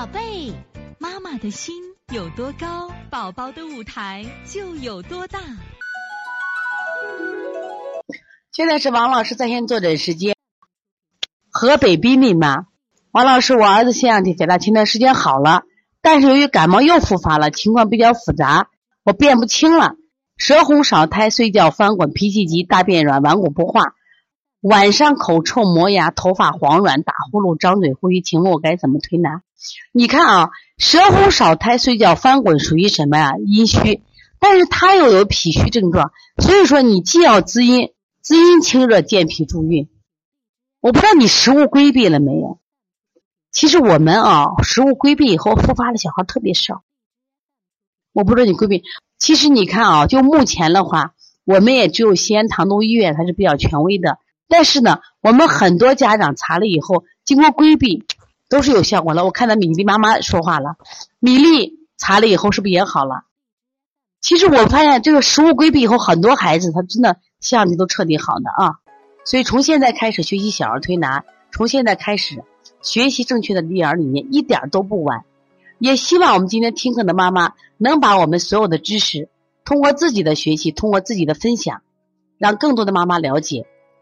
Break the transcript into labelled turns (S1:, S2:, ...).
S1: 宝贝，妈妈的心有多高，宝宝的舞台就有多大。
S2: 现在是王老师在线坐诊时间。河北滨林吗？王老师，我儿子腺样体肥大，前段时间好了，但是由于感冒又复发了，情况比较复杂，我辨不清了。舌红少苔，睡觉翻滚，脾气急，大便软，顽固不化。晚上口臭、磨牙，头发黄软，打呼噜，张嘴呼吸，请问我该怎么推拿？你看啊，舌红少苔，睡觉翻滚，属于什么呀？阴虚，但是他又有脾虚症状，所以说你既要滋阴，滋阴清热，健脾助运。我不知道你食物规避了没有？其实我们啊，食物规避以后复发的小孩特别少。我不知道你规避。其实你看啊，就目前的话，我们也只有西安唐都医院它是比较权威的。但是呢，我们很多家长查了以后，经过规避都是有效果的。我看到米粒妈妈说话了，米粒查了以后是不是也好了？其实我发现这个食物规避以后，很多孩子他真的腺样体都彻底好的啊。所以从现在开始学习小儿推拿，从现在开始学习正确的育儿理念，一点都不晚。也希望我们今天听课的妈妈能把我们所有的知识，通过自己的学习，通过自己的分享，让更多的妈妈了解，